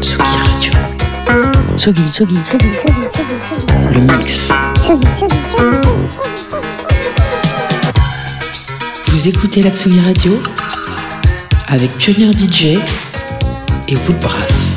Tsugi Radio. Tsugi, Tsugi, Tsugi, Tsugi, Tsugi, Tsugi, le mix. Vous écoutez la Tsugi Radio avec Pionnier DJ et Woodbrass.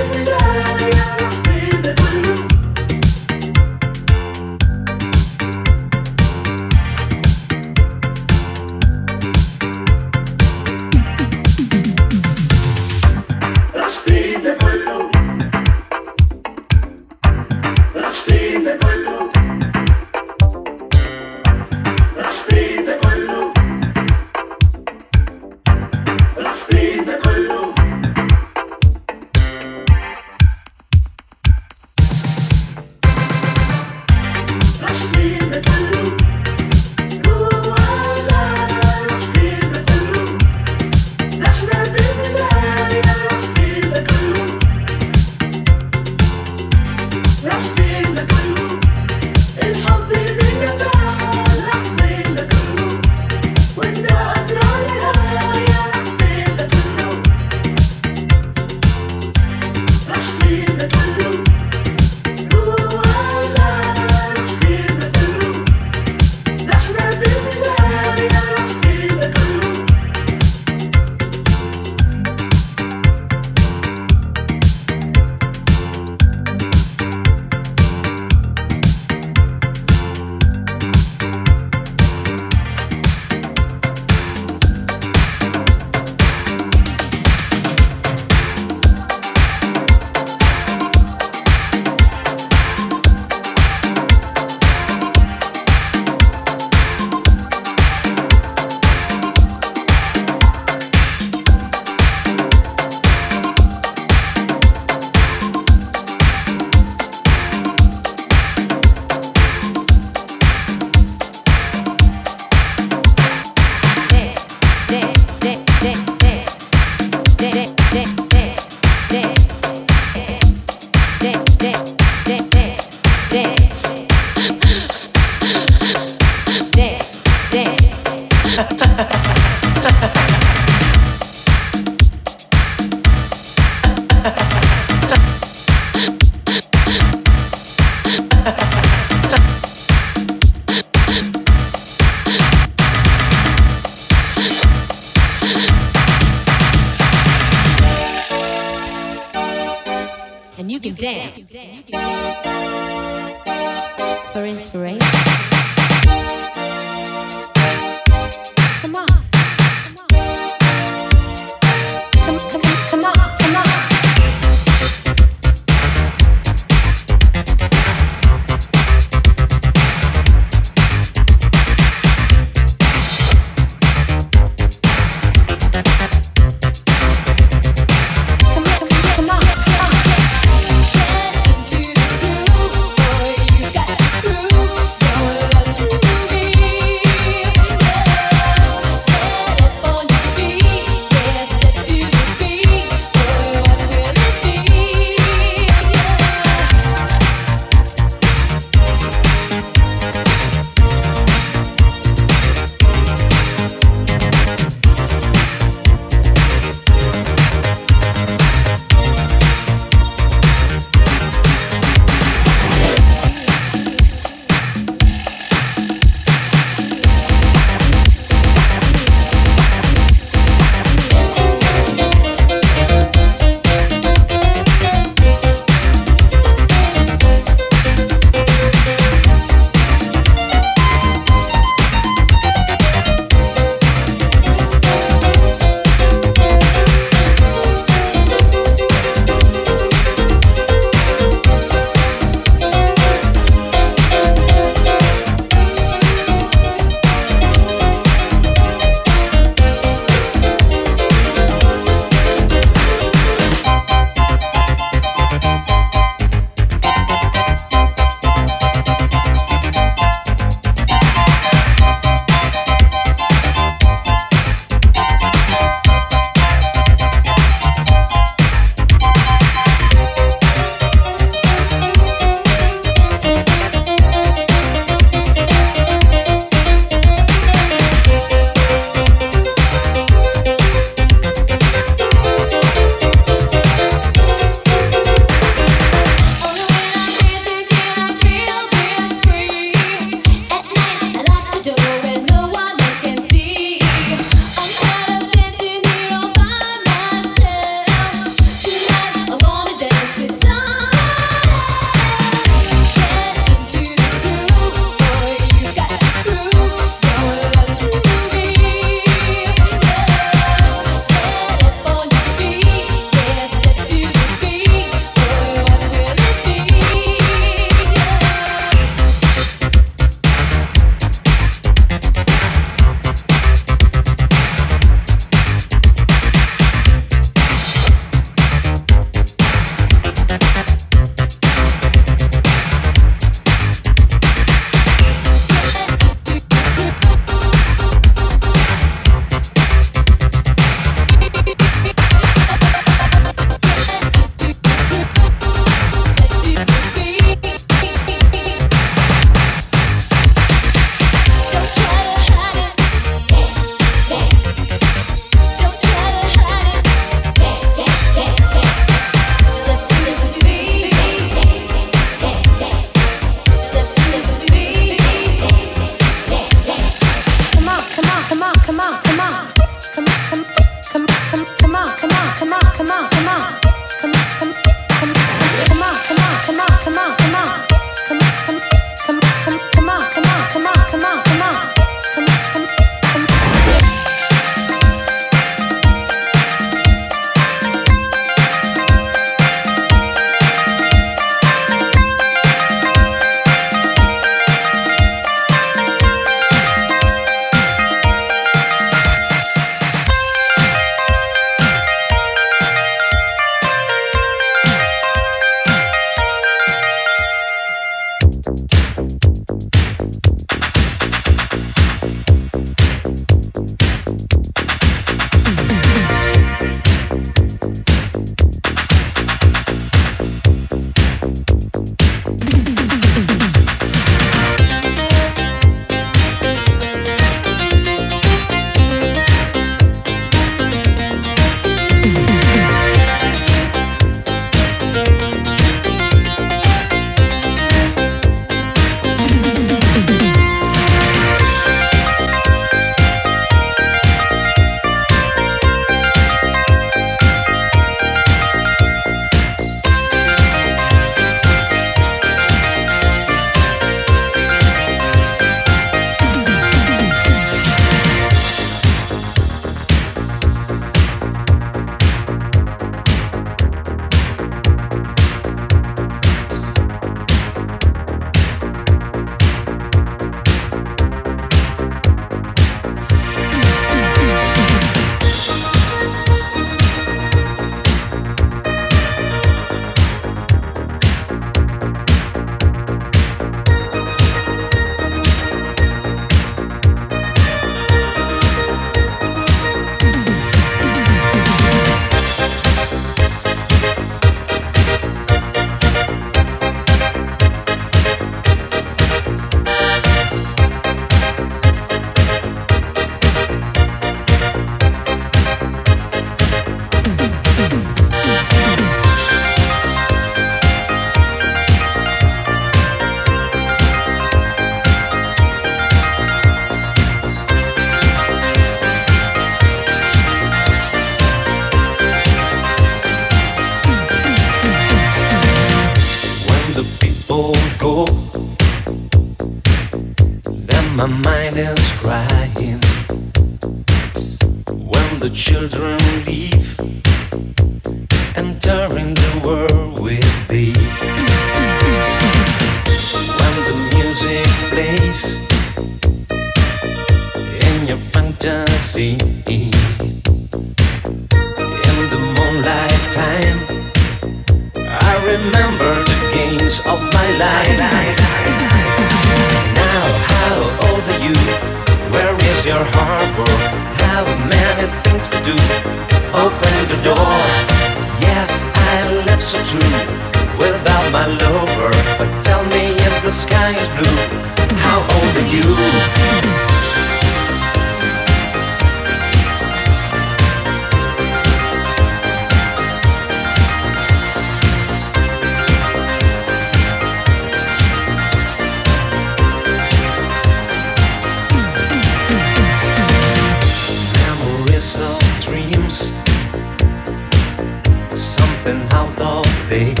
Eight.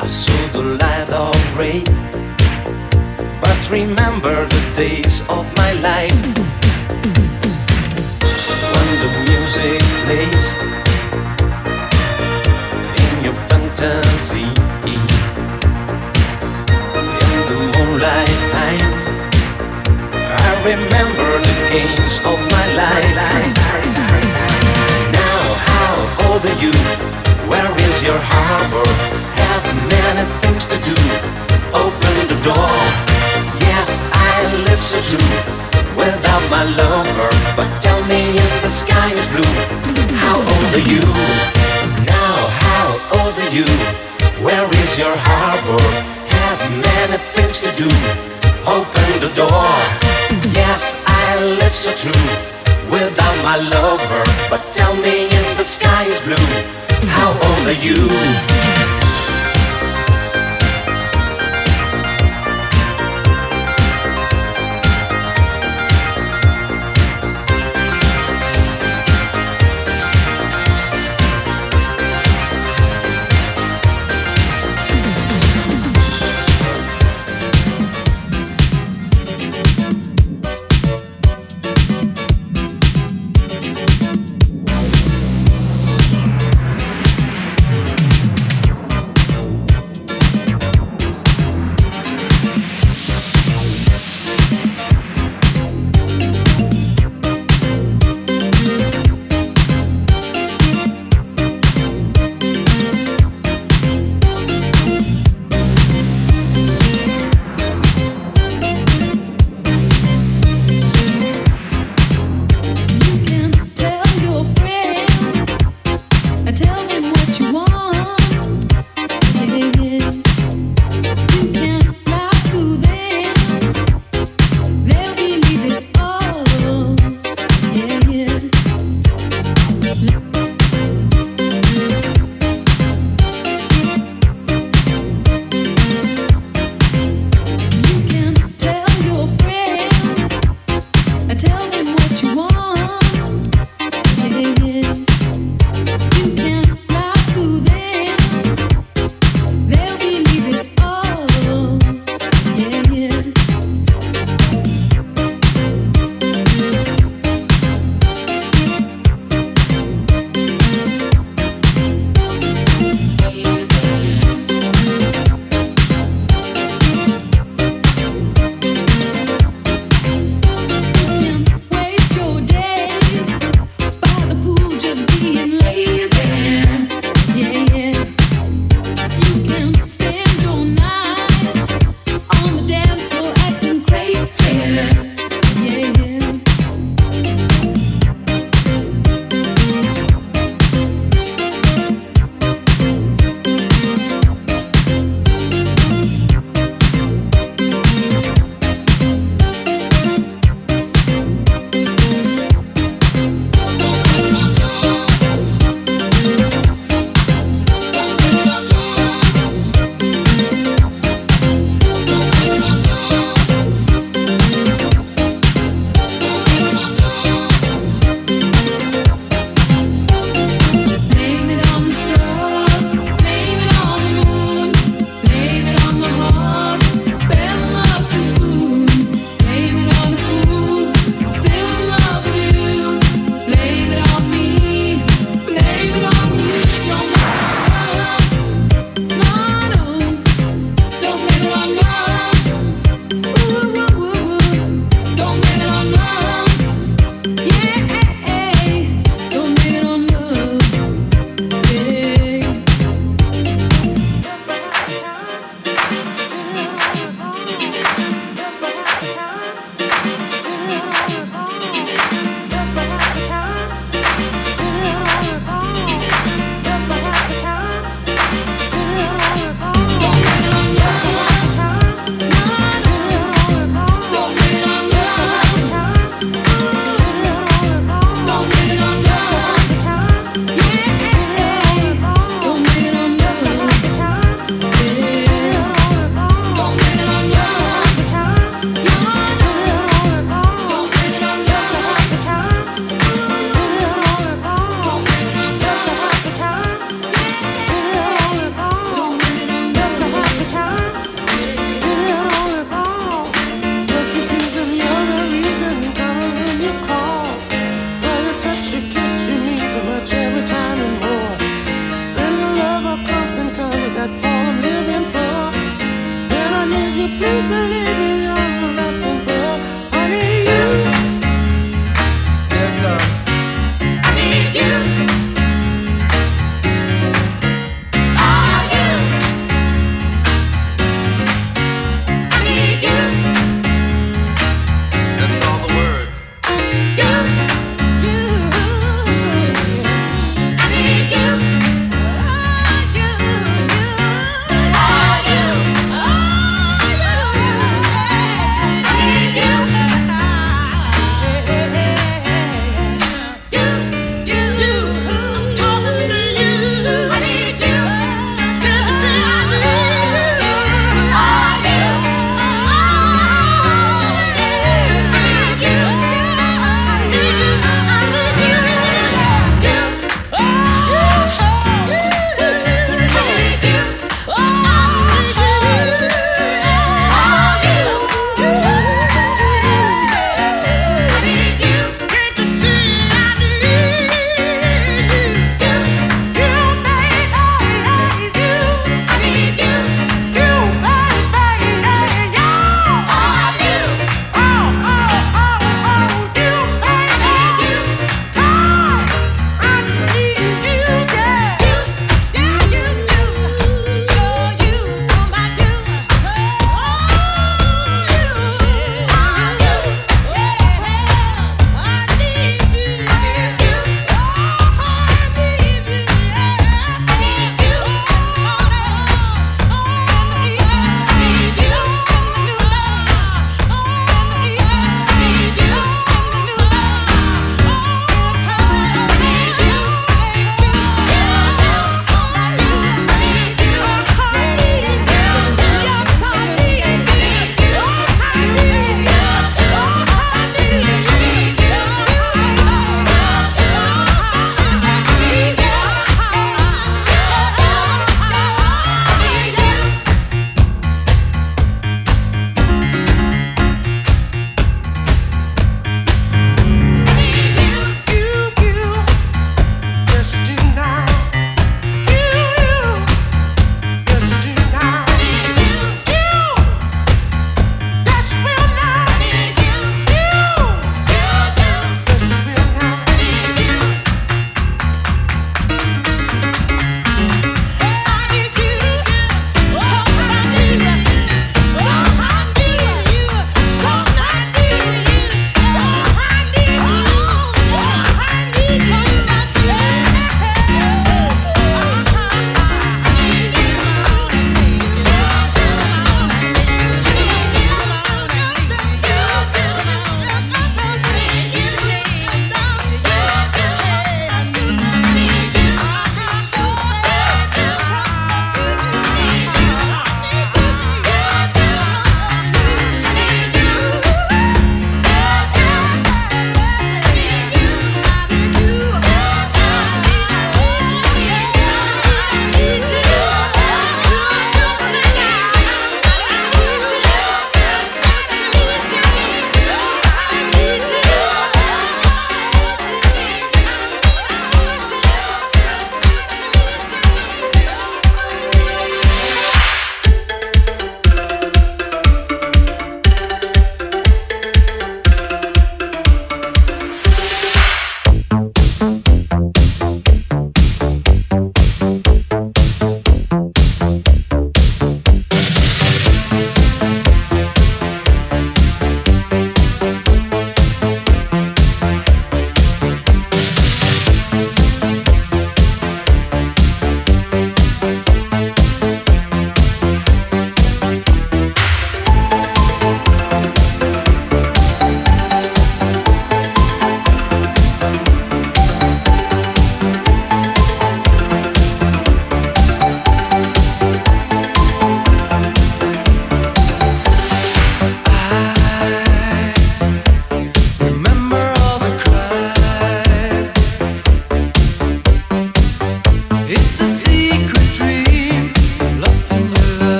I saw the light of ray, but remember the days of my life when the music plays in your fantasy in the moonlight time. I remember the games of my life. Now, how old are you? Your harbor? Have many things to do. Open the door. Yes, I live so true without my lover. But tell me if the sky is blue. How old are you? Now, how old are you? Where is your harbor? Have many things to do. Open the door. Yes, I live so true without my lover. But tell me sky is blue. How old are you?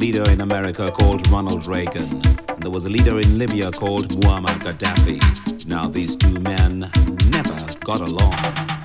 Leader in America called Ronald Reagan, and there was a leader in Libya called Muammar Gaddafi. Now, these two men never got along.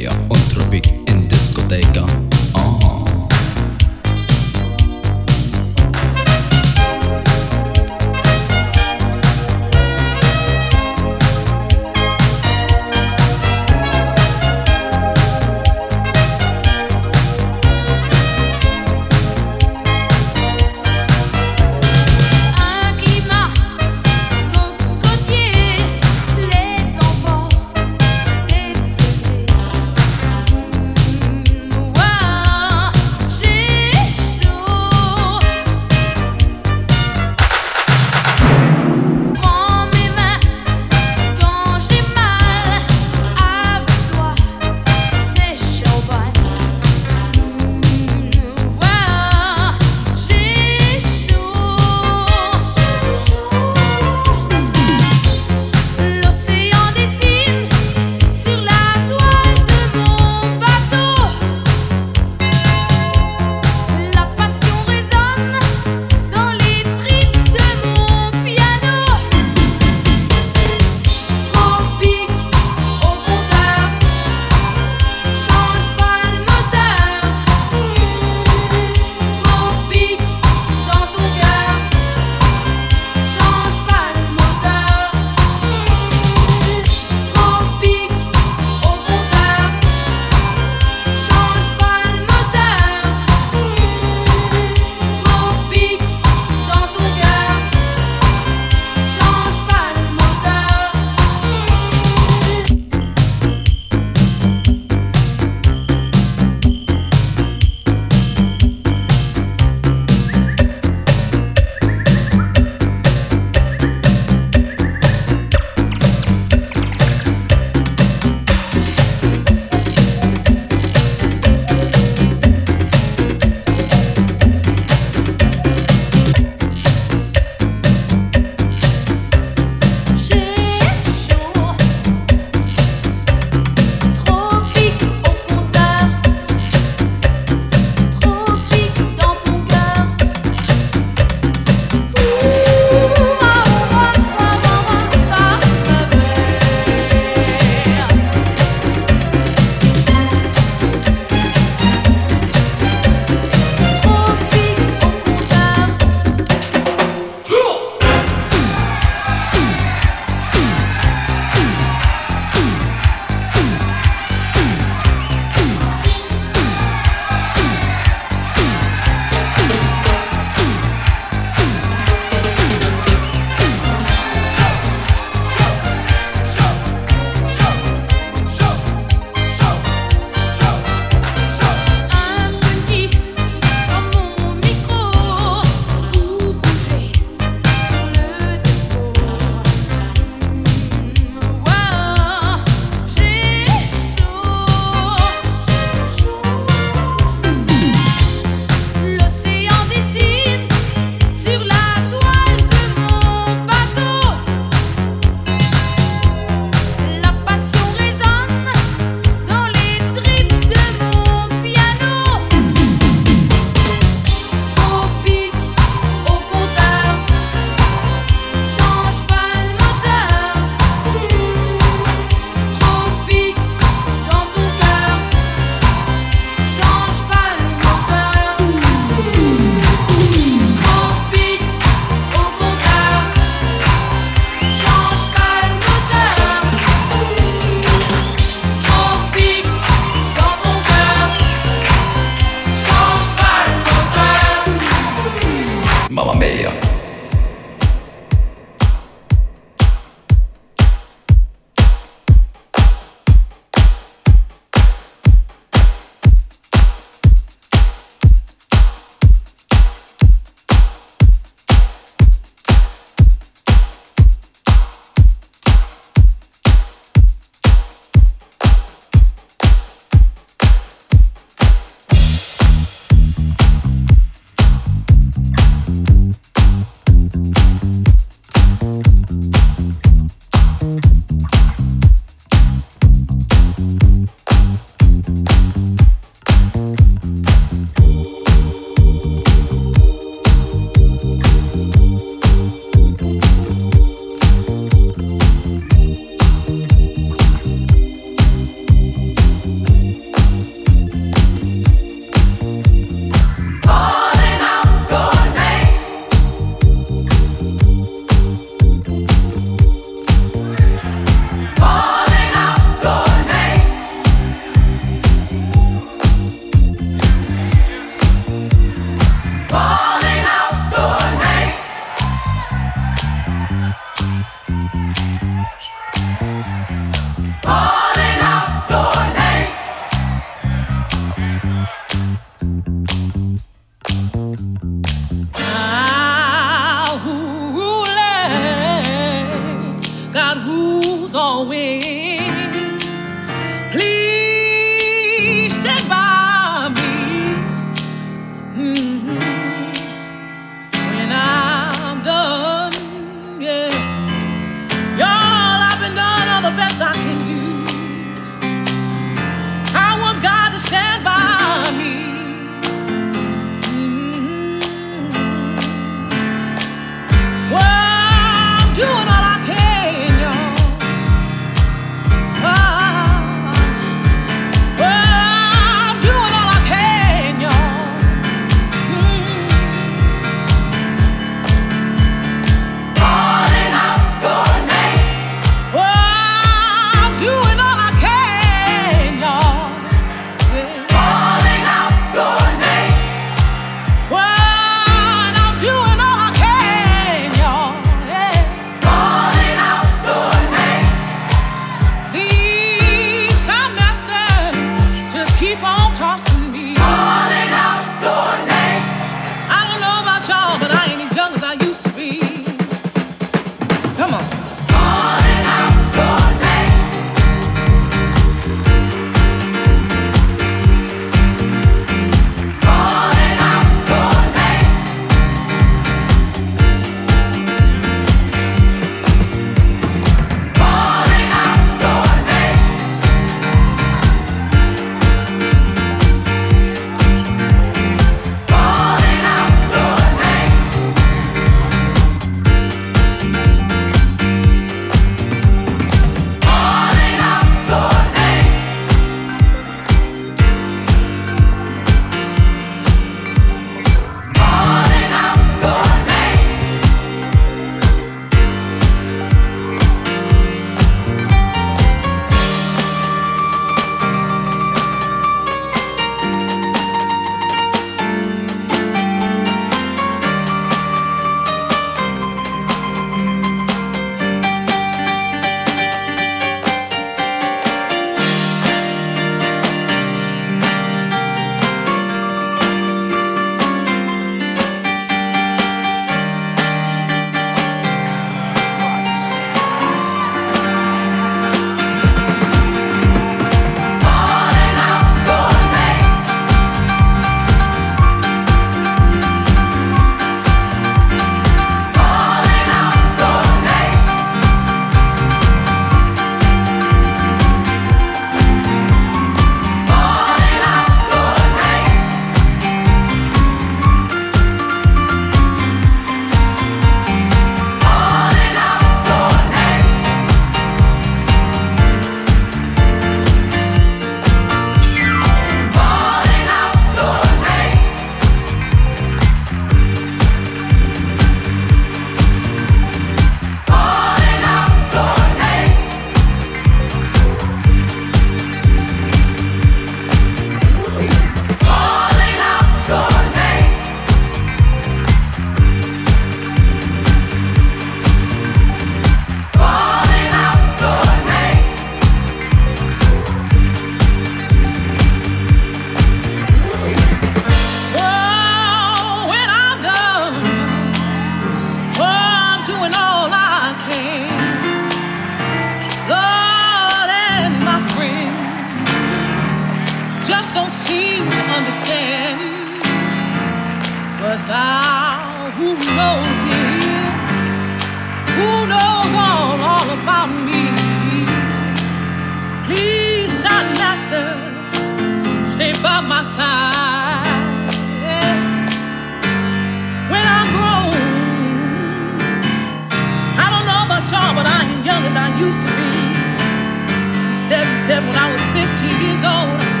Seven when I was 15 years old,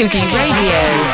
Boogie Radio.